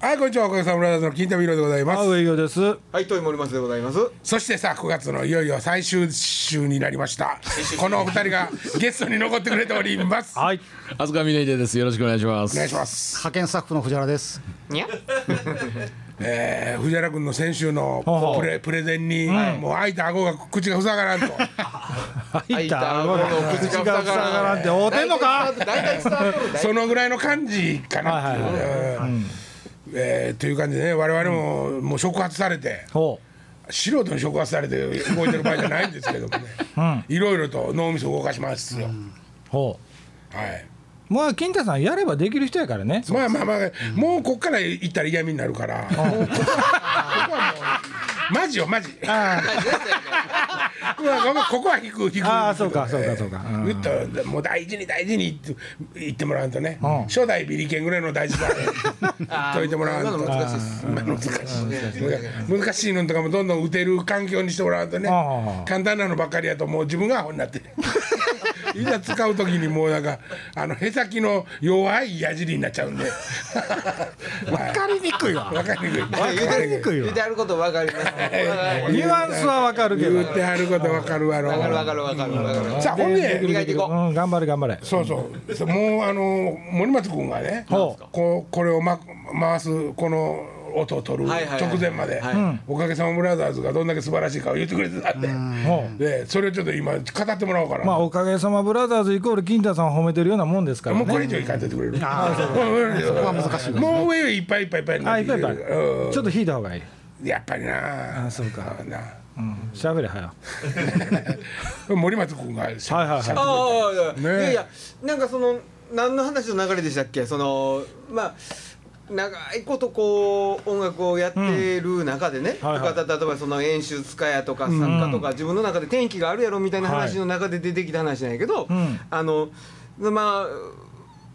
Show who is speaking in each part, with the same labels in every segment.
Speaker 1: はいこんにちはおかげさまブラザーズの金田美ロでございます
Speaker 2: あ上行です。
Speaker 3: はい、トイモリマスでございます。
Speaker 1: そしてさ9月のいよいよ最終週になりましたこのお二人が ゲストに残ってくれておりますお
Speaker 2: はい。
Speaker 4: 飛鳥峰秀です。よろしくお願いします。
Speaker 1: 願いします、
Speaker 5: 派遣スタッフの藤原です。
Speaker 3: にゃ。
Speaker 1: えー、藤原君の先週の
Speaker 2: ほう
Speaker 1: プレプレゼンに、もう開いた顎が口が塞がらんと
Speaker 2: 入った。
Speaker 3: 顎の口が塞がらん
Speaker 2: って合うてんのか？
Speaker 3: 大体伝わっとる。
Speaker 1: そのぐらいの感じかなっていう、
Speaker 2: はい
Speaker 1: うんえーという感じでね我々ももう触発されて、
Speaker 2: ほ
Speaker 1: 素人に触発されて動いてる場合じゃないんですけどもね、いろいろと脳みそ動かしますよ、
Speaker 2: う。ほ
Speaker 1: はい。
Speaker 2: う。もう金太さんやればできる人やからね。
Speaker 1: まあまあまあ、もうこっから行ったら嫌味になるから、ここはもうマジよマジ。
Speaker 2: あ
Speaker 1: ここはここは引く引く。
Speaker 2: あーそうかそうかそうか。うん。
Speaker 1: ぐっともう大事に大事に言ってもらうとね、
Speaker 2: うん。
Speaker 1: 初代ビリケンぐらいの大事さ言っといてもらうと。
Speaker 3: 難しい
Speaker 1: 難しい難しい。のとかもどんどん打てる環境にしてもらうとね。
Speaker 2: ああ
Speaker 1: 簡単なのばっかりやともう自分がアホになっていざ使う時にもうなんかあのへさきの弱い矢尻になっちゃうんで 分かりにくいわ分かりにくい分か
Speaker 2: あ。にくいわ
Speaker 3: 言って。あることわかります。わ
Speaker 2: ニュアンスはわかるけど
Speaker 1: 言。ってはること分かるわろ
Speaker 3: かるわかるわかるわかる。
Speaker 1: さあほんで
Speaker 3: 磨いていこう。
Speaker 2: うん、頑張れ頑張れ。
Speaker 1: そうそうもうあの森松君がねこうこれを、ま、回すこの音を取る直前まで。
Speaker 3: はい。
Speaker 1: おかげさまブラザーズがどんだけ素晴らしいかを言ってくれてたん。で。でそれをちょっと今語ってもらおうかな、
Speaker 2: まあおかげさまブラザーズイコール金太さんを褒めてるようなもんですからね。
Speaker 1: もうこれ以上いかんといてくれる。
Speaker 5: ああ、そう。
Speaker 1: そこ
Speaker 5: は難しい
Speaker 1: もう上いっぱいいっぱいいっぱいにな
Speaker 2: あ、いっぱいいっちょっと引いた方がいい。
Speaker 1: やっぱりな。
Speaker 2: あそうか。
Speaker 1: な。
Speaker 2: うん。喋れはよ。
Speaker 1: 森松君がしゃ
Speaker 2: はいはいい
Speaker 3: やいや、なんかその何の話の流れでしたっけ、そのまあ。長いことこう音楽をやってる中でね、
Speaker 2: はいはい。
Speaker 3: とか例えばその演出家やとか作家とか自分の中で転機があるやろみたいな話の中で出てきた話なんやけど、
Speaker 2: うん。
Speaker 3: あのまあ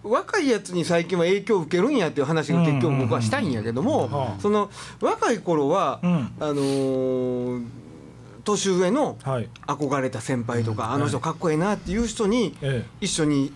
Speaker 3: 若いやつに最近は影響を受けるんやっていう話が結局僕はしたいんやけども、
Speaker 2: はあ。
Speaker 3: その若い頃は、
Speaker 2: うん。
Speaker 3: あのー年上の
Speaker 2: はい。
Speaker 3: 憧れた先輩とか、あの人かっこええなっていう人に
Speaker 2: え
Speaker 3: 一緒に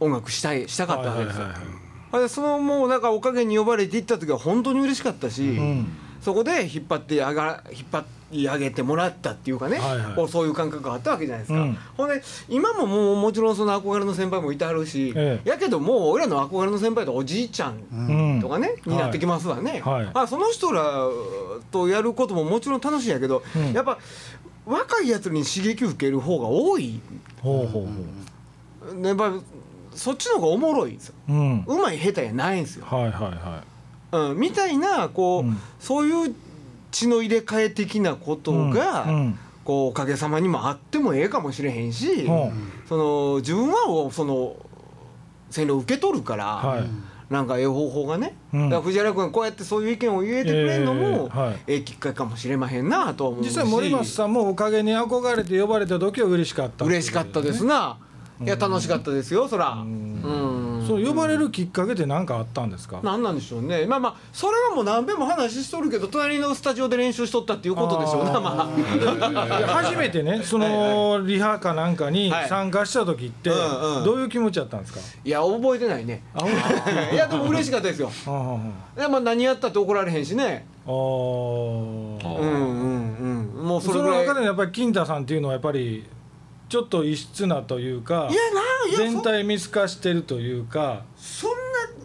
Speaker 3: 音楽したいした
Speaker 2: え。
Speaker 3: かったわけですよ。
Speaker 2: はいはいはい
Speaker 3: あれそのもうなんかおかげに呼ばれて行った時は本当に嬉しかったし、
Speaker 2: ん。
Speaker 3: そこで引っ張って上が引っ張り上げてもらったっていうかね、
Speaker 2: はいはい。
Speaker 3: そういう感覚があったわけじゃないですか。
Speaker 2: うん。
Speaker 3: ほんで今ももうもちろんその憧れの先輩もいてはるし、
Speaker 2: ええ。
Speaker 3: やけどもう俺らの憧れの先輩とおじいちゃん
Speaker 2: うん。
Speaker 3: とかね、になってきますわね、
Speaker 2: はい。
Speaker 3: あその人らとやることももちろん楽しいんやけど、
Speaker 2: うん。
Speaker 3: やっぱ若いやつに刺激受ける方が多い。
Speaker 2: ほうほうほ
Speaker 3: やっぱそっちの方がおもろいんですよ。
Speaker 2: う。うん。
Speaker 3: うまい下手やないんですよ、
Speaker 2: はいはいは
Speaker 3: うん、みたいなこう、
Speaker 2: うん。
Speaker 3: そういう血の入れ替え的なことが、
Speaker 2: うん。うん。
Speaker 3: こうおかげさまにもあってもええかもしれへんし、
Speaker 2: ほ
Speaker 3: その自分はその線路を受け取るから、
Speaker 2: はい。
Speaker 3: なんかええ方法がね、
Speaker 2: うん。
Speaker 3: だから藤原君がこうやってそういう意見を言えてくれるのも、
Speaker 2: ええ
Speaker 3: きっかけかもしれまへんなとは思うし。
Speaker 2: 実際森松さんもおかげに憧れて呼ばれた時は嬉しかった。
Speaker 3: 嬉しかったですな、いや楽しかったですよそら。うん。
Speaker 2: そう呼ばれるきっかけって何かあったんですか？
Speaker 3: なんなんでしょうね。まあまあそれはもう何遍も話しとるけど隣のスタジオで練習しとったっていうことでしょうなまあ
Speaker 2: 初めてねそのリハかなんかに
Speaker 3: はい。
Speaker 2: 参加した時ってどういう気持ちだったんですか？
Speaker 3: いや覚えてないね。いやでも嬉しかったですよ。
Speaker 2: あは
Speaker 3: いやまあ何やったって怒られへんしね。
Speaker 2: あはあ
Speaker 3: うんうんうん。もうそ
Speaker 2: その
Speaker 3: れぐらい。
Speaker 2: 中でやっぱり金太さんっていうのはやっぱりちょっと異質なというか
Speaker 3: いやないや
Speaker 2: 全体見透かしてるというか。
Speaker 3: そん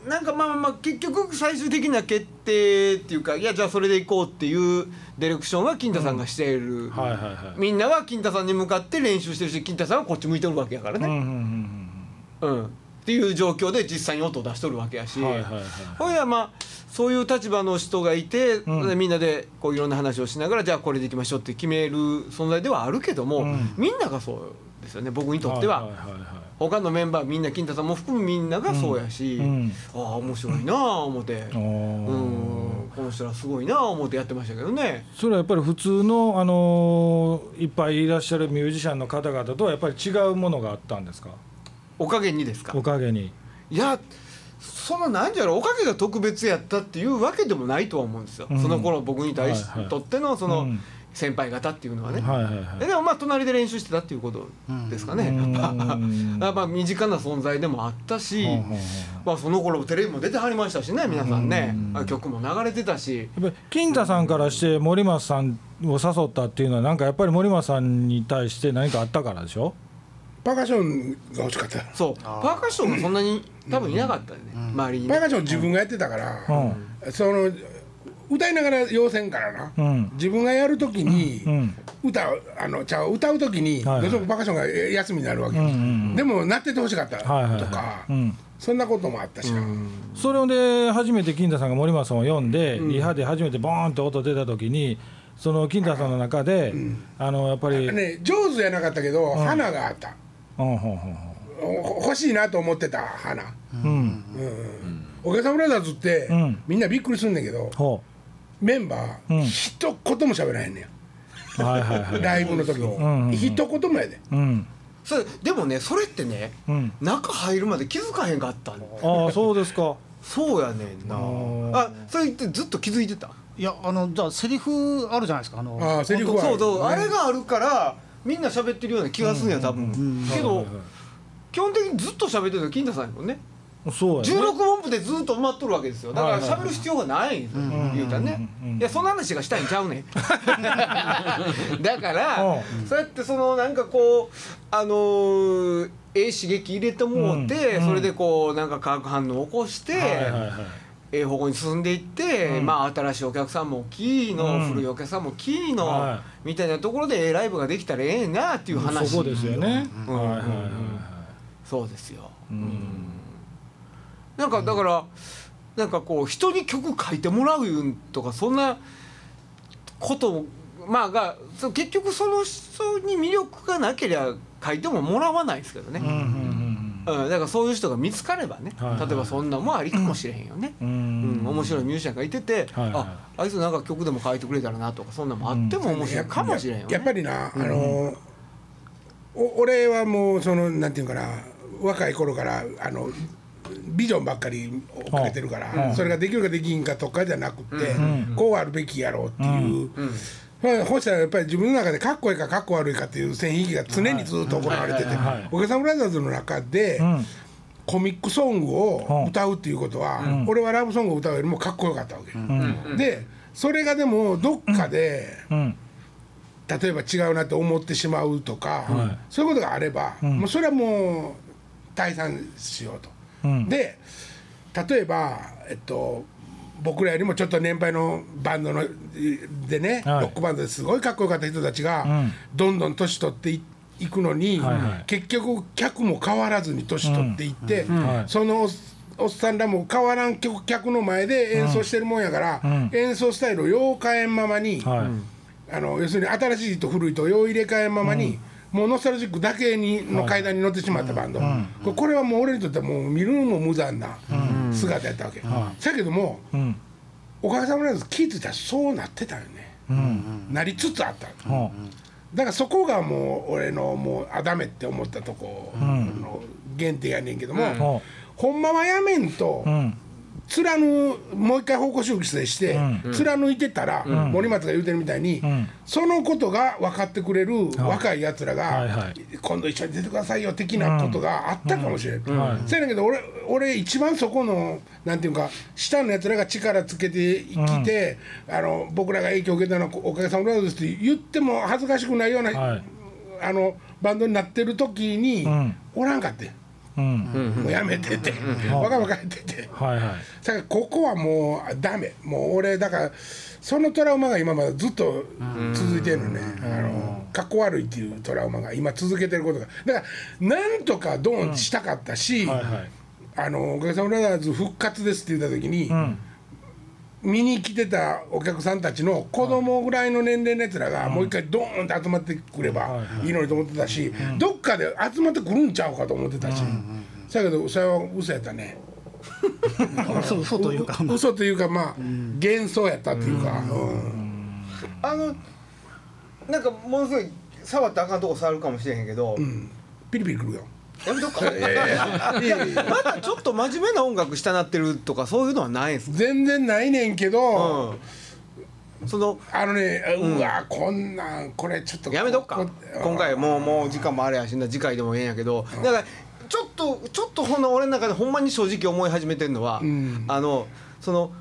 Speaker 3: ななんかまあまあまあ結局最終的な決定っていうかいやじゃあそれでいこうっていうディレクションは金太さんがしている、
Speaker 2: はいはいはい。
Speaker 3: みんなは金太さんに向かって練習してるし金太さんはこっち向いてるわけやから
Speaker 2: うんうん
Speaker 3: ね、
Speaker 2: うん。
Speaker 3: うんっていう状況で実際に音を出しとるわけやし、
Speaker 2: うんはいはいはい。
Speaker 3: ほいやまあそういう立場の人がいて、
Speaker 2: うん。
Speaker 3: でみんなでこういろんな話をしながらじゃあこれでいきましょうって決める存在ではあるけども、
Speaker 2: うん。
Speaker 3: みんながそうですよね僕にとっては。
Speaker 2: いはいはいはい。
Speaker 3: 他のメンバーみんな金太さんも含むみんながそうやし、
Speaker 2: うん。
Speaker 3: ああ面白いなあ思って、うん。この人らすごいなあ思ってやってましたけどね。
Speaker 2: それはやっぱり普通の、あのーいっぱいいらっしゃるミュージシャンの方々とはやっぱり違うものがあったんですか？
Speaker 3: おかげにですか？
Speaker 2: おかげに。
Speaker 3: いやそのなんじゃろうおかげが特別やったっていうわけでもないとは思うんですよ、
Speaker 2: うん。
Speaker 3: その頃僕に対し、
Speaker 2: はいはい
Speaker 3: とってのその、
Speaker 2: うん。
Speaker 3: 先輩方っていうのはね、
Speaker 2: はいはいはい。
Speaker 3: でもまあ隣で練習してたっていうことですかね、
Speaker 2: うん。
Speaker 3: やっぱ身近な存在でもあったし、
Speaker 2: ほうほうほう
Speaker 3: まあ、その頃テレビも出てはりましたしね皆さんね、あ曲も流れてたし。
Speaker 2: やっぱり金太さんからして森松さんを誘ったっていうのはなんかやっぱり森松さんに対して何かあったからでしょ？
Speaker 1: パーカッションが欲しかった。
Speaker 3: そう。パーカッションがそんなに多分いなかったよね、周りに。ね
Speaker 1: パーカッション自分がやってたから、
Speaker 2: うん。
Speaker 1: その歌いながら要せんからな、
Speaker 2: うん。
Speaker 1: 自分がやるときに、
Speaker 2: うん。
Speaker 1: 歌うあのちゃう歌うときに、
Speaker 2: はいはい。
Speaker 1: どうしてもパーカッションが休みになるわけ、
Speaker 2: ん。うん
Speaker 1: でもなっててほしかったとか、
Speaker 2: はいはいはい。うん。
Speaker 1: そんなこともあったしな、
Speaker 2: それで初めて金太さんが森松さんを読んで、リハで初めてボーンって音出た時にその金太さんの中で、あのやっぱり、
Speaker 1: ね、上手じゃなかったけど、花があった欲しいなと思ってた花、
Speaker 2: うん。
Speaker 1: お客さん。ブラザーズって、
Speaker 2: うん。
Speaker 1: みんなびっくりするんだけど
Speaker 2: ほ
Speaker 1: メンバー、
Speaker 2: うん。
Speaker 1: 一言も喋らへんね
Speaker 2: うはいはいはい。
Speaker 1: ん ライブの時に、
Speaker 2: んうん。
Speaker 1: 一言もやで。
Speaker 2: うん。
Speaker 3: それでもねそれってね
Speaker 2: うん。
Speaker 3: 中入るまで気づかへんかったの
Speaker 2: ああそうですか。
Speaker 3: そうやねんな。
Speaker 2: ー。
Speaker 3: あそれってずっと気づいてた？
Speaker 5: いやあのじゃあセリフあるじゃないですか。あの
Speaker 1: ああセリフはある。
Speaker 3: そうそうあれがあるからみんな喋ってるような気がするんや多分。けど基本的にずっと喋ってるの金田さんやもんね。
Speaker 2: そうやね。
Speaker 3: 16分布でずっと埋まっとるわけですよ。だから喋る必要がないんですよ言うたらね。いやそんな話がしたいんちゃうねん。だから
Speaker 2: うん。
Speaker 3: そうやってそのなんかこうあのーええ刺激入れてもうて
Speaker 2: うん
Speaker 3: それでこうなんか化学反応を起こして
Speaker 2: はいはいはい
Speaker 3: ええ方向に進んでいって、
Speaker 2: うん。
Speaker 3: まあ新しいお客さんもキーの、
Speaker 2: うん。
Speaker 3: 古いお客さんもキーの、
Speaker 2: は
Speaker 3: みたいなところでええライブができたらええなっていう話。
Speaker 2: そこですよね、
Speaker 3: うん。
Speaker 2: はいはいはいはい。
Speaker 3: そうですよ、
Speaker 2: うん。
Speaker 3: なんかだからなんかこう人に曲書いてもらうとかそんなことまあが結局その人に魅力がなければ書いてももらわないですけどね、
Speaker 2: うんうん
Speaker 3: うん。だからそういう人が見つかればね、
Speaker 2: はい。はい
Speaker 3: 例えばそんなもありかもしれへんよね。
Speaker 2: うん。う
Speaker 3: うん。ん、面白いミュージシャンがいてて、
Speaker 2: はいはい。
Speaker 3: ああいつなんか曲でも書いてくれたらなとかそんなのもあっても面白いかもしれんよね。
Speaker 1: やっぱりな、あのお俺はもうそのなんていうかな若い頃からあのビジョンばっかり追っかけてるから、それができるかできんかとかじゃなくて、こうあるべきやろうっていう。まあ、ほしたらやっぱり自分の中でかっこいいかかっこ悪いかっていう線引きが常にずっと行われててお客さんブラザーズの中で、
Speaker 2: うん
Speaker 1: コミックソングを歌うっていうことは、俺はラブソングを歌うよりもかっこよかったわけ、でそれがでもどっかで、
Speaker 2: うん。
Speaker 1: 例えば違うなと思ってしまうとか、
Speaker 2: はい。
Speaker 1: そういうことがあれば、もうそれはもう退散しようと。
Speaker 2: うん。
Speaker 1: で例えば、えっと、僕らよりもちょっと年配のバンドのでね、
Speaker 2: はい。
Speaker 1: ロックバンドですごいかっこよかった人たちが、
Speaker 2: うん。
Speaker 1: どんどん年取っていいくのに、
Speaker 2: はいはい。
Speaker 1: 結局客も変わらずに年取っていって、
Speaker 2: はい。
Speaker 1: そのおっさんらも変わらん客客の前で演奏してるもんやから、
Speaker 2: うん。
Speaker 1: 演奏スタイルをよう変えんままに。
Speaker 2: はい。
Speaker 1: あの要するに新しいと古いとよう入れ替えんままに、もうノスタルジックだけにの階段に乗ってしまったバンド、これこれはもう俺にとってはもう見るのも無残な姿やったわけ、だけども
Speaker 2: うん。
Speaker 1: おかげさまで気づいたらそうなってたよね、
Speaker 2: うん。
Speaker 1: なりつつあった。
Speaker 2: ほ
Speaker 1: だからそこがもう俺のもうあダメって思ったとこの原点やねんけども、
Speaker 2: うほ
Speaker 1: ほんまはやめんと、貫もう一回方向修正して、貫いてたら、森松が言うてるみたいに、
Speaker 2: ん。
Speaker 1: そのことが分かってくれる若いやつらが、今度一緒に出てくださいよ的なことがあったかもしれない、
Speaker 2: はい
Speaker 1: せやねんけど俺俺一番そこのなんていうか下のやつらが力つけてきて、あの僕らが影響を受けたのはおかげさまでですって言っても恥ずかしくないような、
Speaker 2: はい。
Speaker 1: あのバンドになってる時に、
Speaker 2: ん。
Speaker 1: おらんかって。ん。
Speaker 2: うん
Speaker 1: もうやめてて、若々ってて。
Speaker 2: はいはい。
Speaker 1: だからここはもうダメ。もう俺だからそのトラウマが今までずっと続いてるのね、あのかっこ悪いっていうトラウマが今続けてることが。だからなんとかドーンしたかったし、
Speaker 2: はいはい。
Speaker 1: あのおかげさまブラザーズ復活ですって言った時に、
Speaker 2: ん
Speaker 1: 見に来てたお客さんたちの子供ぐらいの年齢のやつらがもう一回ドーンって集まってくればいい。のにと思ってたし、どっかで集まってくるんちゃうかと思ってたし、だけどそれは嘘やったね。
Speaker 5: 嘘嘘というか
Speaker 1: う嘘というかまあ、幻想やったっていうか、うん。
Speaker 3: あのなんかものすごい触ったらあかんとこ触るかもしれへんけど、
Speaker 1: うん。ピリピリくるよ。
Speaker 3: やめとくかまたちょっと真面目な音楽したなってるとかそういうのはないんすか？
Speaker 1: 全然ないねんけど、
Speaker 3: その
Speaker 1: あのねうわこんなんこれちょっと
Speaker 3: やめとくか。
Speaker 1: こ
Speaker 3: 今回もうもう時間もあれやしな次回でもええんやけど。だからちょっとちょっとほんの俺の中でほんまに正直思い始めてるのは、
Speaker 1: ん。
Speaker 3: あのその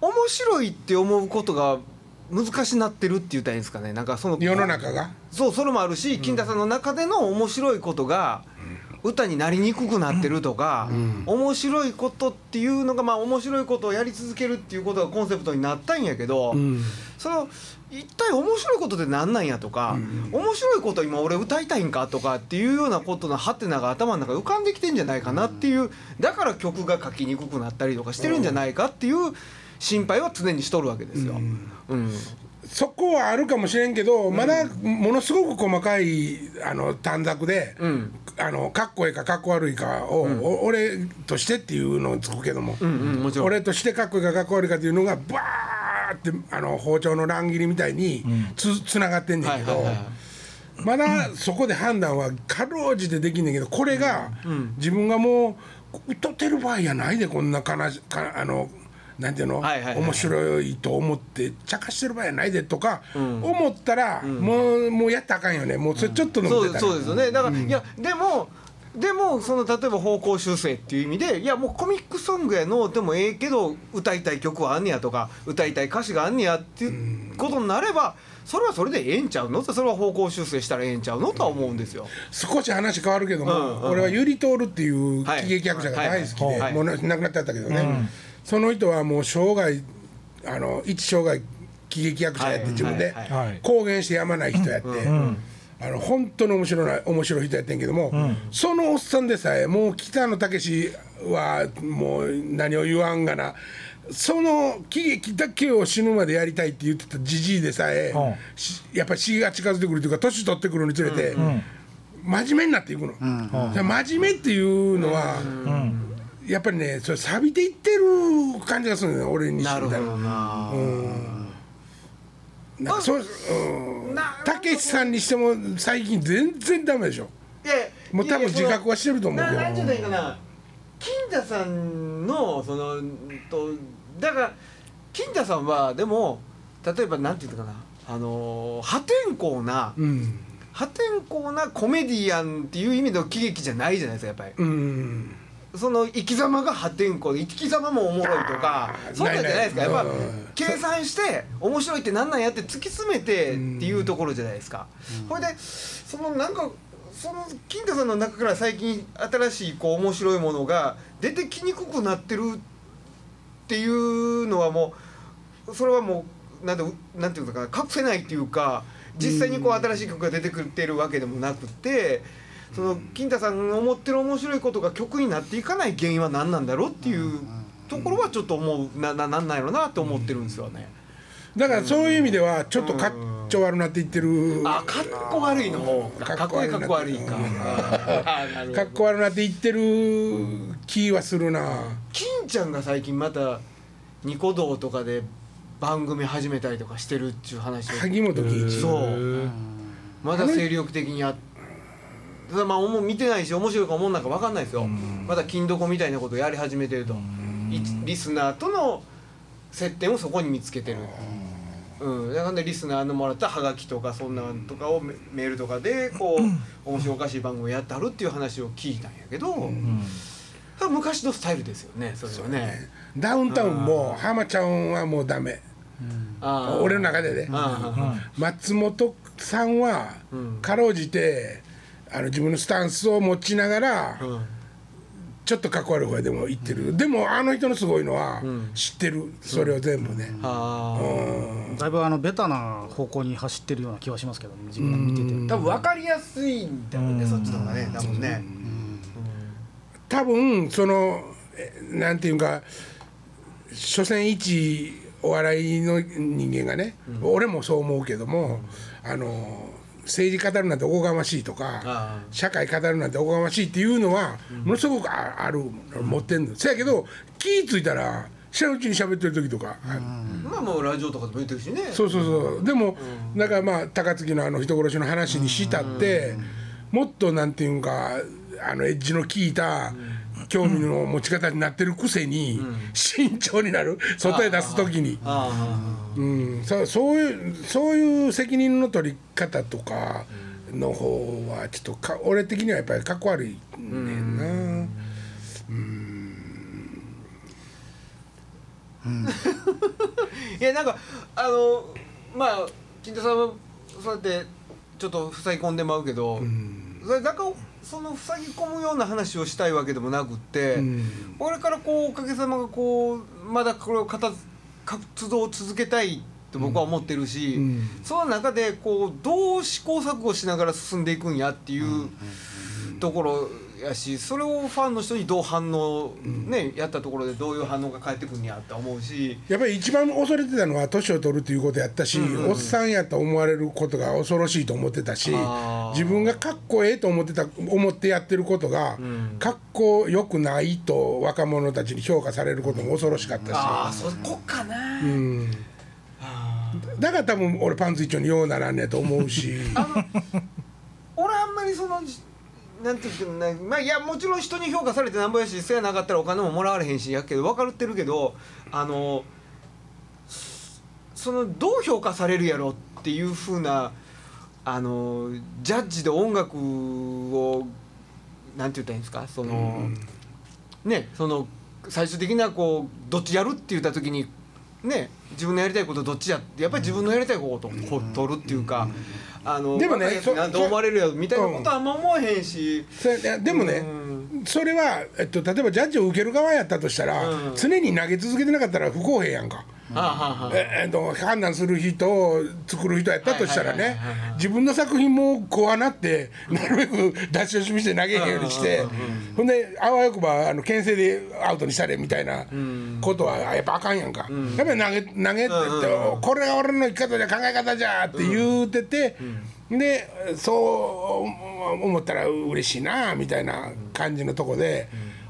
Speaker 3: 面白いって思うことが難しなってるって言ったらいいんですかね。なんかその
Speaker 1: 世の中が？
Speaker 3: そうそれもあるし金田さんの中での面白いことが歌になりにくくなってるとか、面白いことっていうのがまあ面白いことをやり続けるっていうことがコンセプトになったんやけど、
Speaker 1: ん。
Speaker 3: その一体面白いことって何なんやとか、面白いこと今俺歌いたいんかとかっていうようなことのハテナが頭の中に浮かんできてんじゃないかなっていうだから曲が書きにくくなったりとかしてるんじゃないかっていう心配は常にしとるわけですよ。うん。
Speaker 1: そこはあるかもしれんけど、まだものすごく細かいあの短冊で、
Speaker 3: ん
Speaker 1: あのかっこええかかっこ悪いかを、お俺としてっていうのをつくけども、
Speaker 3: うんうんも
Speaker 1: 俺としてかっこいいかかっこ悪いかっていうのがバーってあの包丁の乱切りみたいにつ,、つながってんねんけど。
Speaker 3: はいはいはい
Speaker 1: まだそこで判断はかろうじてできんねんけどこれが自分がもう歌ってる場合やないでこんな悲しかあのなんていうの、
Speaker 3: はいはいはい。
Speaker 1: 面白いと思って茶化してる場合やないでとか思ったら、もうもうやったらあかんよね。もうそれちょっと飲ん
Speaker 3: そう
Speaker 1: でたら、
Speaker 3: そうですよね。だから、いやでもでもその例えば方向修正っていう意味でいやもうコミックソングやのでもええけど歌いたい曲はあんねやとか歌いたい歌詞があんねやっていうことになればそれはそれでええんちゃうの？それは方向修正したらええんちゃうのとは思うんですよ。
Speaker 1: 少し話変わるけども、
Speaker 3: うんうん
Speaker 1: 俺はゆりとおるっていう
Speaker 3: はい。
Speaker 1: 喜劇役者が大好きで、
Speaker 3: はいはい
Speaker 1: もうな亡くなっちゃったけどね、その人はもう生涯あの一生涯喜劇役者やって
Speaker 3: はい
Speaker 1: 自分で公言してやまない人やって、あの本当に面白い面白い人やってんけども、そのおっさんでさえもう北野武はもう何を言わんがなその喜劇だけを死ぬまでやりたいって言ってたじじいでさえ、
Speaker 2: うん。
Speaker 1: しやっぱり死が近づいてくるというか年取ってくるにつれて、真面目になっていくの、それ真面目っていうのは、やっぱりねそれ錆びていってる感じがするのよ俺にしてみたら。
Speaker 3: な
Speaker 1: な。ん。かそううん。
Speaker 3: な
Speaker 1: たけしさんにしても最近全然ダメでしょ。もう多分自覚はしてると思うけど。
Speaker 3: ななんて言うたらいいかな。金田さんのそのうんとだから金田さんはでも例えばなんて言うのかな。あのー破天荒な、
Speaker 1: うん。
Speaker 3: 破天荒なコメディアンっていう意味の喜劇じゃないじゃないですかやっぱり。
Speaker 1: うん
Speaker 3: その生き様が破天荒で生き様もおもろいとかそうなんじゃないですかやっぱ計算して面白いってなんなんやって突き詰めてっていうところじゃないですか。これでそのなんかその金田さんの中から最近新しいこう面白いものが出てきにくくなってるっていうのはもうそれはもうなんてなんていうのかな隠せないっていうか実際にこう新しい曲が出てくってるわけでもなくて。その金田さんが思ってる面白いことが曲になっていかない原因は何なんだろうっていうところはちょっと思うなななんなんやろなって思ってるんですよね。
Speaker 1: だからそういう意味ではちょっとかっちょ悪なっていってる。
Speaker 3: あかっこ悪いの。方かかっこいいかっこ悪いか。
Speaker 1: かっこ悪なっていってる気はするな。
Speaker 3: 金ちゃんが最近またニコ動とかで番組始めたりとかしてるっていう話を。
Speaker 1: 萩本欽一。
Speaker 3: そう。まだ精力的にやっただまあもう見てないし面白いか思んなんか分かんないですよ。まだ金どこみたいなことをやり始めてると。いリスナーとの接点をそこに見つけてる。うん、だからねリスナーのもらったハガキとかそんなんとかをメメールとかでこう面白おかしい番組をやってはるっていう話を聞いたんやけど、昔のスタイルですよねそれはね。
Speaker 1: ダウンタウンも浜ちゃんはもうダメ。
Speaker 3: あー。
Speaker 1: 俺の中でね。
Speaker 3: あ
Speaker 1: 松本さんは
Speaker 3: うん。
Speaker 1: かろうじてあの自分のスタンスを持ちながら
Speaker 3: ーうん
Speaker 1: ちょっとかっこ悪い方でも言ってる。でもあの人のすごいのは知ってる。それを全部ね。
Speaker 5: だいぶあのベタな方向に走ってるような気はしますけどね自分が見てて。
Speaker 3: 多分分かりやすいんだよね、そっちの方がね多分ね、
Speaker 1: 多分そのえなんていうか所詮一お笑いの人間がね、俺もそう思うけども、あの政治語るなんておこがましいとか
Speaker 3: あ
Speaker 1: 社会語るなんておこがましいっていうのはものすごくあある持ってんの。せやけど気ぃ付いたら知らんうちに喋ってる時とか、
Speaker 3: まあもうラジオとかでも言ってるしね。
Speaker 1: そうそうそう。でも、だからまあ高槻のあの人殺しの話にしたって、もっとなんていうんかあのエッジの効いた興味の持ち方になってるくせに、慎重になる。外へ出す時に、
Speaker 3: あ
Speaker 1: うん、そうそういうそういう責任の取り方とかの方はちょっとか俺的にはやっぱりかっこ悪いねんな。
Speaker 3: あ いやなんかあのまあ金田さんはそうやってちょっと塞ぎ込んでまうけど、それだからその塞ぎ込むような話をしたいわけでもなくって、
Speaker 1: ん。
Speaker 3: これからこうおかげさまがこうまだこれを活活動を続けたいって僕は思ってるし、
Speaker 1: うん。
Speaker 3: その中でこうどう試行錯誤しながら進んでいくんやっていうところやしそれをファンの人にどう反応、ねやったところでどういう反応が返ってくるんやって思うし。
Speaker 1: やっぱり一番恐れてたのは年を取るということやったし、おっさんやと思われることが恐ろしいと思ってたし自分がかっこええと思ってた思ってやってることが、かっこよくないと若者たちに評価されることも恐ろしかったし、
Speaker 3: ああそこかな、
Speaker 1: うん、だから多分俺パンツ一丁にようならんねえと思うし。
Speaker 3: 俺あんまりそのなんていうまあいやもちろん人に評価されてなんぼやしせやなかったらお金ももらわれへんしやけど分かってるけどあのそのどう評価されるやろっていうふうなあのジャッジで音楽をなんて言ったらいいんですか？その、ねその最終的なこうどっちやるって言った時にね自分のやりたいことどっちやってやっぱり自分のやりたいことを取るっていうか。あの
Speaker 1: でもね
Speaker 3: なんて思われるやろみたいなことはあんま思わへんし、
Speaker 1: でもね、それは、えっと、例えばジャッジを受ける側やったとしたら、
Speaker 3: うん。
Speaker 1: 常に投げ続けてなかったら不公平やんか。ええっと判断する人作る人やったとしたらね自分の作品もこうなってなるべく出し惜しみして投げへんようにしてほんであわよくばあの牽制でアウトにしたれみたいなことはやっぱあかんやんか、やっぱり投げ投げって、これが俺の生き方じゃ考え方じゃって言うてて、でそう思ったら嬉しいなみたいな感じのとこで。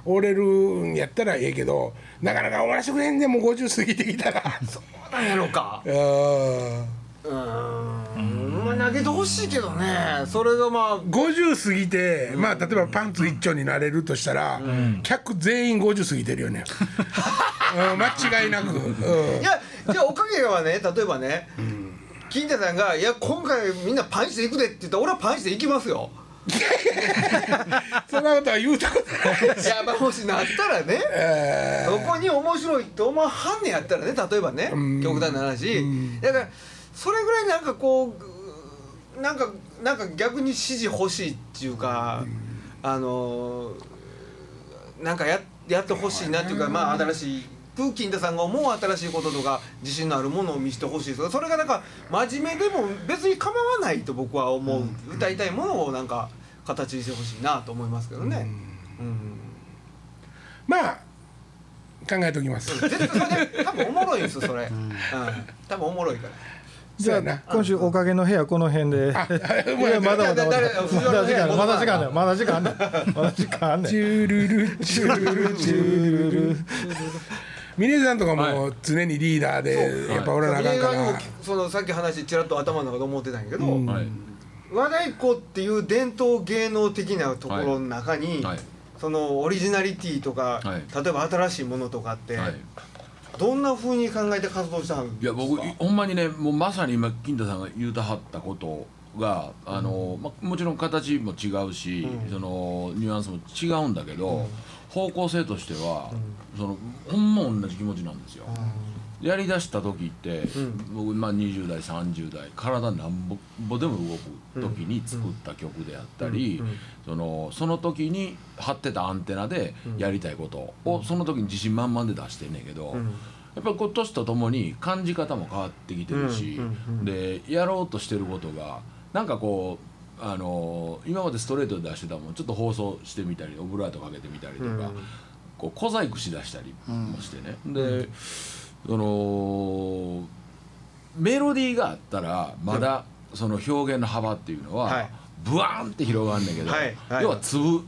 Speaker 1: 折れるんやったらええけどなかなか終わらせてくれんでもう50過ぎてきたら。
Speaker 3: そうなんやろか。うーん。まあ投げてほしいけどね。それがまあ。
Speaker 1: 50過ぎて、まあ例えばパンツ一丁になれるとしたら、客全員50過ぎてるよね、うん、間違いなく、うん。
Speaker 3: いやじゃあおかげはね。例えばね、金田さんが「いや今回みんなパンチで行くで」って言ったら俺はパンチで行きますよ。
Speaker 1: そんなことは言うたことない。
Speaker 3: いやまあもしなったらね、
Speaker 1: え
Speaker 3: そこに面白いって思わはんねやったらね例えばね、
Speaker 1: ん。
Speaker 3: 極端な話、だからそれぐらいなんかこうなんかなんか逆に支持欲しいっていうか、あのなんかややってほしいなっていうかまあ新しいプーキンダさんが思う新しいこととか自信のあるものを見せてほしいですそれがなんか真面目でも別に構わないと僕は思う、歌いたいものをなんか形にしてほしいなと思いますけどね。うん。
Speaker 1: まあ考えときます、
Speaker 3: 絶対それで多分おもろいんですよそれ、うん。多分おもろいから。
Speaker 2: じゃあ今週おかげの部屋この辺で。いやまだまだまだ
Speaker 3: 誰
Speaker 2: まだ時間まだ時間ある。まだ時間あんねんまだ時間あんねん。
Speaker 1: チュルルチュルルチュルル 峰さんとかも常にリーダーでやっぱおらなあかんから、
Speaker 3: そのさっき話ちらっと頭の中で思ってたんやけど、
Speaker 1: うん。
Speaker 4: はい。
Speaker 3: 和太鼓っていう伝統芸能的なところの中に、
Speaker 4: はい。
Speaker 3: そのオリジナリティとか、
Speaker 4: はい。
Speaker 3: 例えば新しいものとかって、
Speaker 4: はい。
Speaker 3: どんな風に考えて活動したん
Speaker 4: いや僕ほんまにねもうまさに今金太さんが言うたはったことがあの、ま、もちろん形も違うし、
Speaker 3: うん。
Speaker 4: そのニュアンスも違うんだけど、方向性としては、そのほんま同じ気持ちなんですよ。やりだした時って、僕、まあ、20代30代体なんぼぼでも動く時に作った曲であったり、そのその時に張ってたアンテナでやりたいことをその時に自信満々で出してんねんけど、やっぱり年とともに感じ方も変わってきてるし、でやろうとしてることがなんかこうあの今までストレートで出してたもんちょっと放送してみたりオブラートかけてみたりとか、こう小細工しだしたりもしてね、でそのメロディーがあったらまだその表現の幅っていうのは、
Speaker 3: はい。
Speaker 4: ブワーンって広がんねんけど、
Speaker 3: はい。はい。
Speaker 4: 要は粒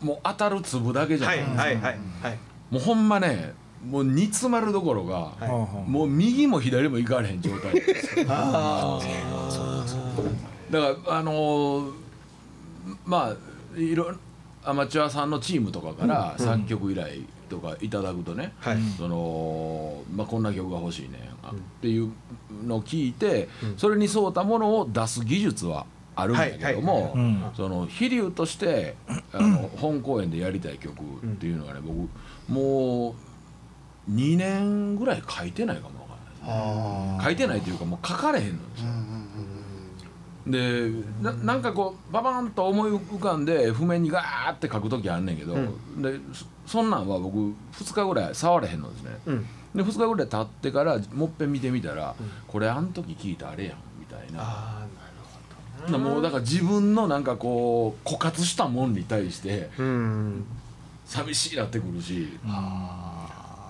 Speaker 4: もう当たる粒だけじゃな、
Speaker 3: はい。いはい。はい。はい。
Speaker 4: もうほんまねもう煮詰まるどころが、
Speaker 3: はい。
Speaker 2: は
Speaker 4: もう右も左も行かれへん状態です だからあのーまあいろアマチュアさんのチームとかから作曲依頼とかいただくとね、
Speaker 3: はい。
Speaker 4: そのまあ、こんな曲が欲しいねんっていうのを聞いて、それに沿ったものを出す技術はあるんだけども、その飛龍としてあの 本公演でやりたい曲っていうのがね僕もう2年ぐらい書いてないかもわかんないですね。書いてないというかもう書かれへんのですよ。でななんかこうババンと思い浮かんで譜面にガーって書く時あんねんけど、でそそんなんは僕2日ぐらい触れへんのですね、
Speaker 3: うん。
Speaker 4: で2日ぐらい経ってからもっぺん見てみたら、これあん時聞いたあれやんみたいな。
Speaker 3: あ
Speaker 4: なもうだから自分のなんかこう枯渇したもんに対して
Speaker 3: あうん。
Speaker 4: 寂しいなってくるし、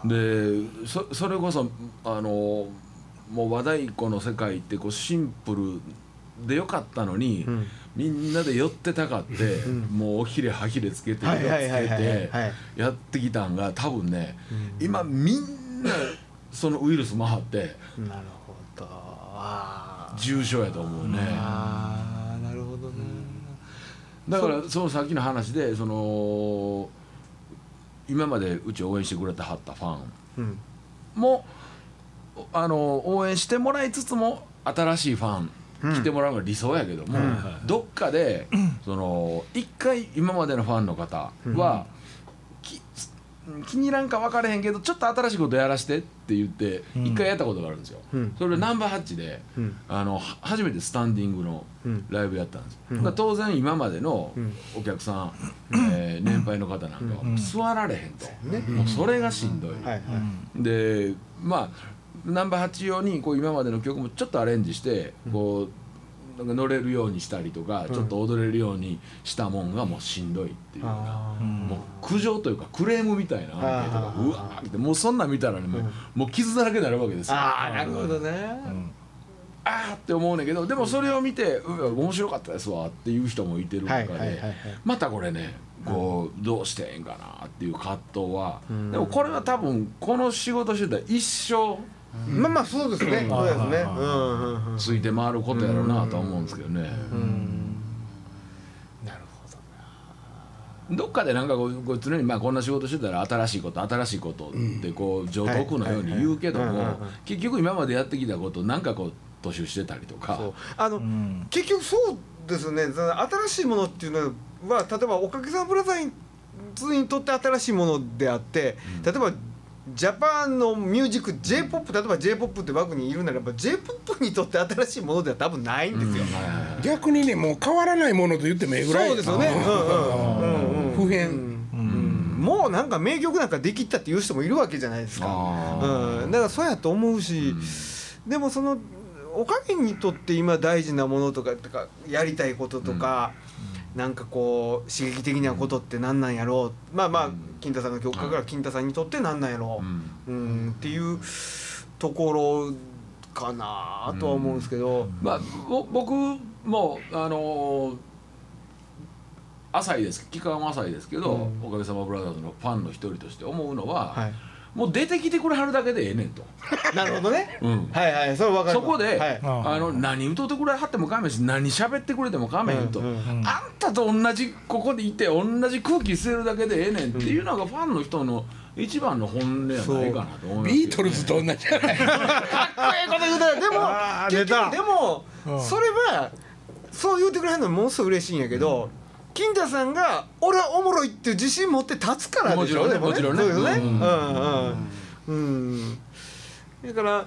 Speaker 4: でそそれこそあのもう和太鼓の世界ってこうシンプルでよかったのに、
Speaker 3: ん。
Speaker 4: みんなで寄ってたかって、もうおひれはひれつけて色つけて
Speaker 3: はい
Speaker 4: やってきたんが多分ね、今みんなそのウイルス回って
Speaker 3: なるほど。
Speaker 4: 重症やと思うね。
Speaker 3: なるほどね。
Speaker 4: だからそのさっきの話でその今までうち応援してくれてはったファン
Speaker 3: うん。
Speaker 4: もあの応援してもらいつつも新しいファン来てもらうのが理想やけども、どっかでその一回今までのファンの方は、き気に入らんか分からへんけどちょっと新しいことやらしてって言って一回やったことがあるんですよ。
Speaker 3: うん。
Speaker 4: それでナンバーハッチで、
Speaker 3: うん。
Speaker 4: あのは初めてスタンディングの
Speaker 3: うん。
Speaker 4: ライブやったんです、だから当然今までのお客さん、えー年配の方なんかは座られへんと、もうそれがしんどい。でまあナンバーハッチ用にこう今までの曲もちょっとアレンジしてこうなんか乗れるようにしたりとか、ちょっと踊れるようにしたもんがもうしんどいっていうような。
Speaker 3: あ
Speaker 4: もう苦情というかクレームみたいなアンケートがうわーってもうそんなん見たらねもう,、もう傷だらけになるわけですよ。
Speaker 3: あーなるほどね。
Speaker 4: あーって思うねんけどでもそれを見て「うわ面白かったですわ」っていう人もいてる中で、またこれねこうどうしてええんかなっていう葛藤は、でもこれは多分この仕事してたら一生
Speaker 3: まあまあそうですね。そうですね。
Speaker 2: うん
Speaker 4: ついて回ることやろうなとは思うんですけどね。
Speaker 3: なるほど
Speaker 4: どっかでなんかこうこう常にまあこんな仕事してたら新しいこと新しいことってこう上等句のように言うけども結局今までやってきたことなんかこう踏襲してたりとか。
Speaker 3: あの、
Speaker 2: ん。
Speaker 3: 結局そうですね。その新しいものっていうのは例えばおかげさまブラザーズにとって新しいものであって、例えばジャパンのミュージック j p o p 例えば j p o p って枠にいるならば j p o p にとって新しいものでは多分ないんですよ。
Speaker 4: はいはいはい。
Speaker 1: 逆にねもう変わらないものと言ってもええぐらい。
Speaker 3: そうですよね。うんうんうんうん
Speaker 1: 普遍。
Speaker 3: うん。もうなんか名曲なんかできたっていう人もいるわけじゃないですか。うん、だからそうやと思うし、でもそのおかげにとって今大事なものとかとかやりたいこととか、なんかこう刺激的なことって何なんやろう。まあまあ金太さんの曲から金太さんにとって何なんやろう、うん。っていうところかなとは思うんですけど、
Speaker 4: まあぼ僕もあのー浅いです。期間は浅いですけど、
Speaker 3: うん。
Speaker 4: おかげさまブラザーズのファンの一人として思うのは、
Speaker 3: はい、
Speaker 4: もう出てきてくれはるだけでええねんと。
Speaker 3: なるほどね。
Speaker 4: うん。
Speaker 3: はいはいそれ分かる
Speaker 4: そこで、
Speaker 3: はい。
Speaker 2: あ
Speaker 4: あの何歌ってくれはってもかめんし何喋ってくれてもかめんと、
Speaker 3: うんうん
Speaker 4: あんたと同じここでいて同じ空気吸えるだけでええねんっていうのがファンの人の一番の本音やないかなと思いますけどね。
Speaker 1: ビートルズと同じじゃない。
Speaker 3: かっこいいこと言うたらでも
Speaker 5: あー
Speaker 3: 結
Speaker 5: 出た
Speaker 3: 局でも、
Speaker 2: うん。
Speaker 3: それはそう言うてくれはるのものすごい嬉しいんやけど、金太さんが「俺はおもろい」っていう自信持って立つからでしょ。
Speaker 4: もちろんね
Speaker 3: でも
Speaker 4: もちろんね。
Speaker 3: そう
Speaker 4: ん。
Speaker 3: うんうん。うん。だから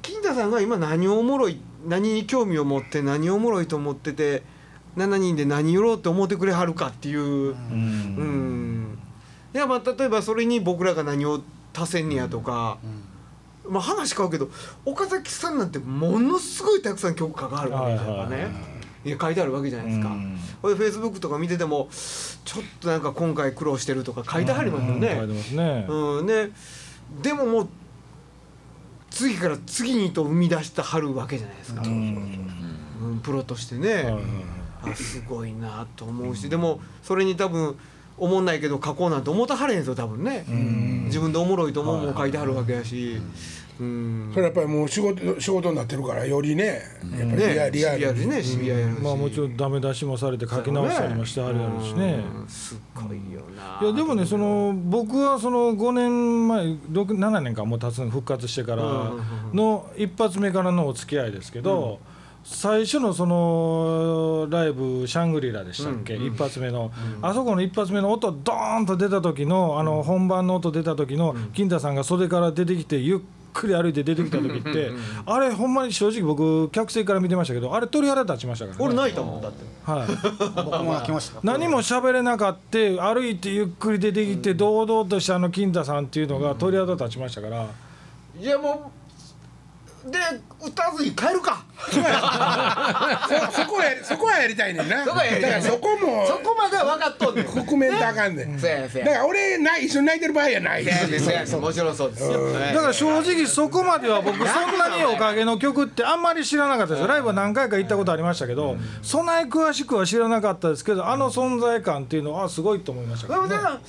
Speaker 3: 金太さんが今何をおもろい何に興味を持って何をおもろいと思ってて7人で何やろうって思ってくれはるかっていう。うん。いやまあ例えばそれに僕らが何を足せんねやとか、まあ話変わるけど岡崎さんなんてものすごいたくさん曲書かはるわけですからね、いや書いてあるわけじゃないですか。
Speaker 2: うん。
Speaker 3: これフェイスブックとか見ててもちょっとなんか今回苦労してるとか書いてはりますよね。
Speaker 2: 書いてますね。
Speaker 3: うんね。でももう次から次にと生み出してはるわけじゃないですか、うん。プロとしてね。あすごいなと思うし、でもそれに多分思んないけど書こうなんて思ったはれへんすよ多分ね、自分でおもろいと思うもん書いてはるわけやし、うん。
Speaker 1: それやっぱりもう仕事仕事になってるからよりね。やっぱりリア
Speaker 3: ね
Speaker 1: リアル
Speaker 3: シビアでねシビアやるし。
Speaker 2: まあもちろんダメ出しもされて書き直したりもしてあるやろうしね。
Speaker 3: うん。すっごいよな。い
Speaker 2: やでもねその僕はその5年前6 7年かもう経つの復活してからの一発目からのお付き合いですけど、最初のそのライブシャングリラでしたっけ、一発目の、あそこの一発目の音ドーンと出た時のあの本番の音出た時の金太さんが袖から出てきてゆっくり歩いて出てきた時ってあれほんまに正直僕客席から見てましたけどあれ鳥肌立ちましたからね。
Speaker 3: 俺泣いたもんだって。
Speaker 2: はい。
Speaker 5: 僕も泣きました。
Speaker 2: 何も喋れなかって歩いてゆっくり出てきて堂々としたあの金太さんっていうのが鳥肌立ちましたから。
Speaker 3: いやもうで歌わずに帰るか。
Speaker 1: そそこはそこはやりたいねんな。
Speaker 3: そこはやりたい
Speaker 1: だからそこも
Speaker 3: そこまでは分かっとんねん。
Speaker 1: 覆面とあかんねん。
Speaker 3: せやせや。
Speaker 1: だから俺な一緒に泣いてる場合やない。
Speaker 3: もちろんそうですよ。
Speaker 2: だから正直そこまでは僕そんなにおかげの曲ってあんまり知らなかったです。よライブは何回か行ったことありましたけどそんなに詳しくは知らなかったですけどあの存在感っていうのはすごいと思いましたからね。
Speaker 3: でもだから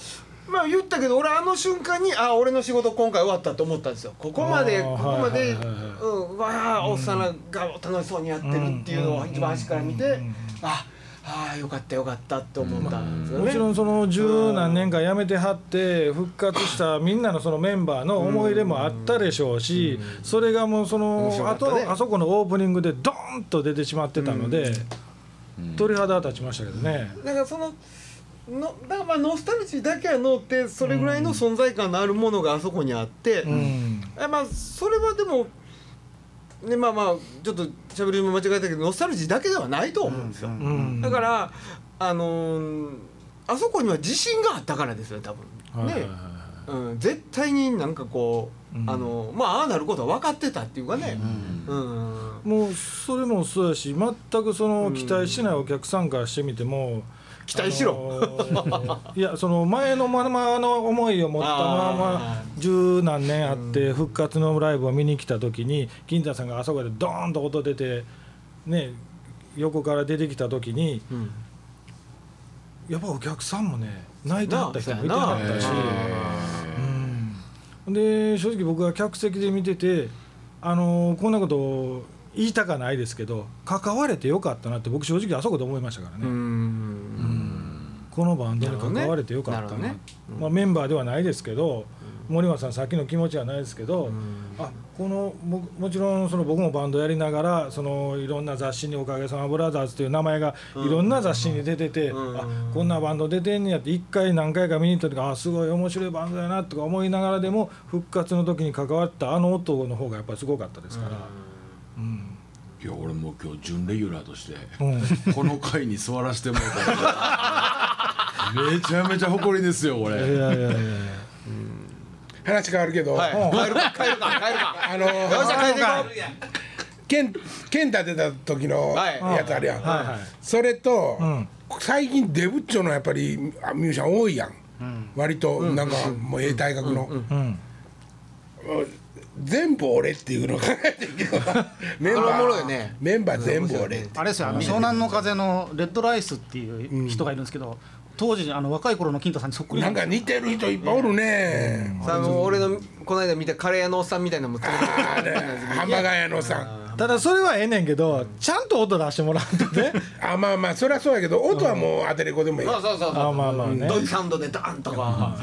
Speaker 3: まあ言ったけど俺あの瞬間にあ俺の仕事今回終わったと思ったんですよ。ここまでここまでうんわあおっさんが楽しそうにやってるっていうのを一番端から見てああーよかったよかったって思ったんですよね。
Speaker 2: もちろんその十何年間辞めてはって復活したみんなのそのメンバーの思い入れもあったでしょうしそれがもうそのあとあそこのオープニングでドーンと出てしまってたので鳥肌立ちましたけどね。
Speaker 3: だからそののだからまあノスタルジーだけは乗ってそれぐらいの存在感のあるものがあそこにあって、
Speaker 2: うん。
Speaker 3: えまあそれはでもねまあまあちょっとしゃべりも間違えたけどノスタルジーだけではないと思うんですよ、
Speaker 2: うん。
Speaker 3: だからあのーあそこには自信があったからですよ多分。ね、
Speaker 2: はいはいはい。
Speaker 3: うん、絶対になんかこう、
Speaker 2: うん。
Speaker 3: あのまあああなることは分かってたっていうかね。うん、
Speaker 2: もうそれもそうやし全くその期待してないお客さんからしてみても、
Speaker 3: 期待しろ、
Speaker 2: あのーいやその前のままの思いを持ったまま十何年あって復活のライブを見に来た時に金太さんがあそこでドーンと音出てね横から出てきた時に
Speaker 3: うん。
Speaker 2: やっぱお客さんもね泣いてはった人もいてはったし。うん。で正直僕は客席で見ててあのーこんなこと言いたかないですけど関われてよかったなって僕正直あそこで思いましたからね、
Speaker 3: うん
Speaker 2: このバンドに関われてよかったな。
Speaker 3: なるほどね。
Speaker 2: まあ、メンバーではないですけど、森松さんさっきの気持ちはないですけど、あこのももちろんその僕もバンドやりながらそのいろんな雑誌に「おかげさまブラザーズ」という名前がいろんな雑誌に出てて、
Speaker 3: うん。
Speaker 2: あこんなバンド出てんねやって一回何回か見に行った時あすごい面白いバンドやなとか思いながらでも復活の時に関わったあの音の方がやっぱりすごかったですから。うん。
Speaker 4: いや俺もう今日準レギュラーとして
Speaker 2: うん。
Speaker 4: この回に座らせてもらっためちゃめちゃ誇りですよこれ。
Speaker 2: いやいやいやいや。
Speaker 1: 話変わるけど、
Speaker 3: はい。帰るか帰るか。帰るか
Speaker 1: あの
Speaker 3: よっしゃ帰ってい。こ
Speaker 1: ケンケンタ出た時の
Speaker 3: はい。
Speaker 1: やつあるやん、
Speaker 2: はいはい
Speaker 1: それと、
Speaker 2: ん。
Speaker 1: 最近デブッチョのやっぱりあミュージシャン多いやん、割となんかもうええ体格の、
Speaker 2: うん
Speaker 1: 全部俺っていうのを考えてるけど。メンバー、
Speaker 3: ね。
Speaker 1: メンバー全部俺って。
Speaker 5: あれですよあの湘南の風のレッドライスっていう人がいるんですけど、当時あの若い頃の金太さんにそっくり
Speaker 1: なんか似てる人いっぱいおるね、
Speaker 3: あの俺のこの間見たカレー屋のおっさんみたいなのも連れて
Speaker 1: あれ。ハンバーガー屋のさん。
Speaker 2: ただそれはええねんけどちゃんと音出してもらうとね。
Speaker 1: あまあまあそりゃそうやけど音はもう当てれこでもいい、
Speaker 3: そうそうそう
Speaker 2: あまあまあね。
Speaker 3: ドイサウンドでダンとか。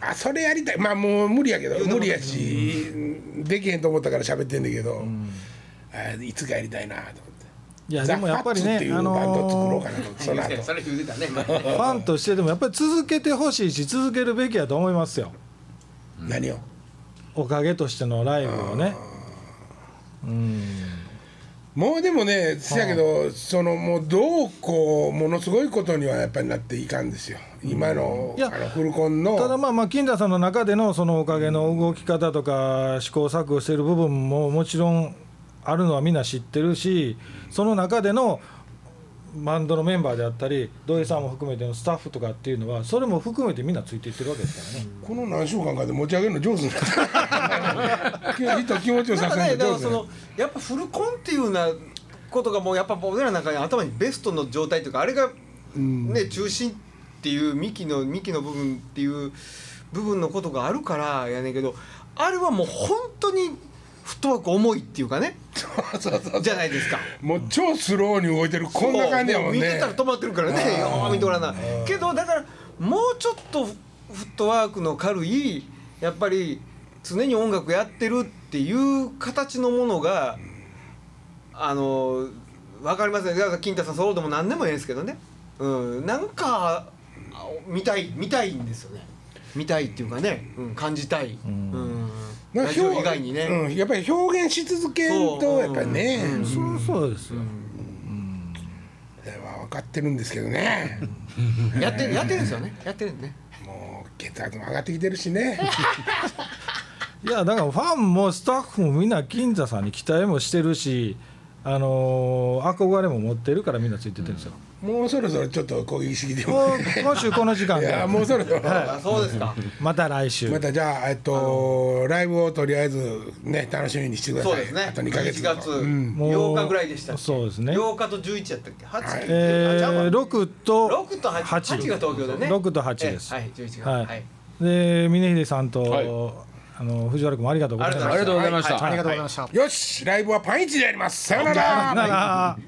Speaker 1: あそれやりたい。まあもう無理やけど無理やしできへんと思ったから喋ってんだけど、あいつかやりたいなと
Speaker 2: いやでもやっぱりねあ
Speaker 1: バンド作ろう
Speaker 2: の
Speaker 1: かなと思って。その後
Speaker 3: それ言うてたね。前
Speaker 2: ファンとしてでもやっぱり続けてほしいし続けるべきやと思いますよ。
Speaker 1: 何を？
Speaker 2: おかげとしてのライブをね。うん。
Speaker 1: もうでもねせやけどそのもうどうこうものすごいことにはやっぱりなっていかんですよ。今のあのフルコンの。
Speaker 2: ただまあまあ金田さんの中でのそのおかげの動き方とか試行錯誤してる部分ももちろんあるのはみんな知ってるしその中でのバンドのメンバーであったり土井さんも含めてのスタッフとかっていうのはそれも含めてみんなついていってるわけですからね。
Speaker 1: この何週間かで持ち上げるの上手になった人気持ちをさせるの上手
Speaker 3: そのやっぱフルコンっていうようなことがもうやっぱ俺らの中に頭にベストの状態というかあれがね中心っていう幹の幹の部分っていう部分のことがあるからやねんけどあれはもう本当にフットワーク重いっていうかね。
Speaker 1: そうそうそう。
Speaker 3: じゃないですか。
Speaker 1: もう超スローに動いてるこんな感じやもん
Speaker 3: そう。う見て
Speaker 1: ね
Speaker 3: たら止まってるからね。よー見てごらんな。けどだからもうちょっとフットワークの軽いやっぱり常に音楽やってるっていう形のものがあの分かりません。だから金太さんソロでも何でもいいですけどね。うん。なんかあ見たい見たいんですよね。見たいっていうかね、うん、感じたい、うん。
Speaker 1: なん。か
Speaker 3: ラジオ以外にね、
Speaker 1: うん、やっぱり表現し続けるとやっぱりね、
Speaker 2: そうそうですよ、
Speaker 1: 分かってるんですけどね。
Speaker 3: やってるやってるんですよね。やってるんね。
Speaker 1: もう血圧も上がってきてるしね。
Speaker 2: いやだからファンもスタッフもみんな金座さんに期待もしてるしあのー憧れも持ってるからみんなついてってるんですよ、
Speaker 1: もうそろそろちょっと攻撃しぎて
Speaker 2: も。
Speaker 1: も
Speaker 2: う今週この時間
Speaker 1: い
Speaker 2: で
Speaker 1: やもうそろそろ、
Speaker 3: あそうですか。
Speaker 2: また来週。
Speaker 1: またじゃあえっとライブをとりあえずね楽しみにしてください。
Speaker 3: そうですね。
Speaker 1: あと2ヶ月
Speaker 3: 1月
Speaker 1: うん。
Speaker 2: もう
Speaker 3: 8日ぐらいでしたっけ？
Speaker 2: そうですね。
Speaker 3: 8日と11やったっけ？8、
Speaker 2: え
Speaker 3: あちゃうわ
Speaker 2: ー、6と
Speaker 3: 6と 8, 8が東京でね。
Speaker 2: 6と8です、
Speaker 3: えはい11が
Speaker 2: はい。
Speaker 3: はい。
Speaker 2: で峰秀さんと、
Speaker 4: はい
Speaker 2: あの藤原君もありがとうございました。
Speaker 3: ありがとうございました。
Speaker 1: よしライブはパンイチでやります。
Speaker 2: さよなら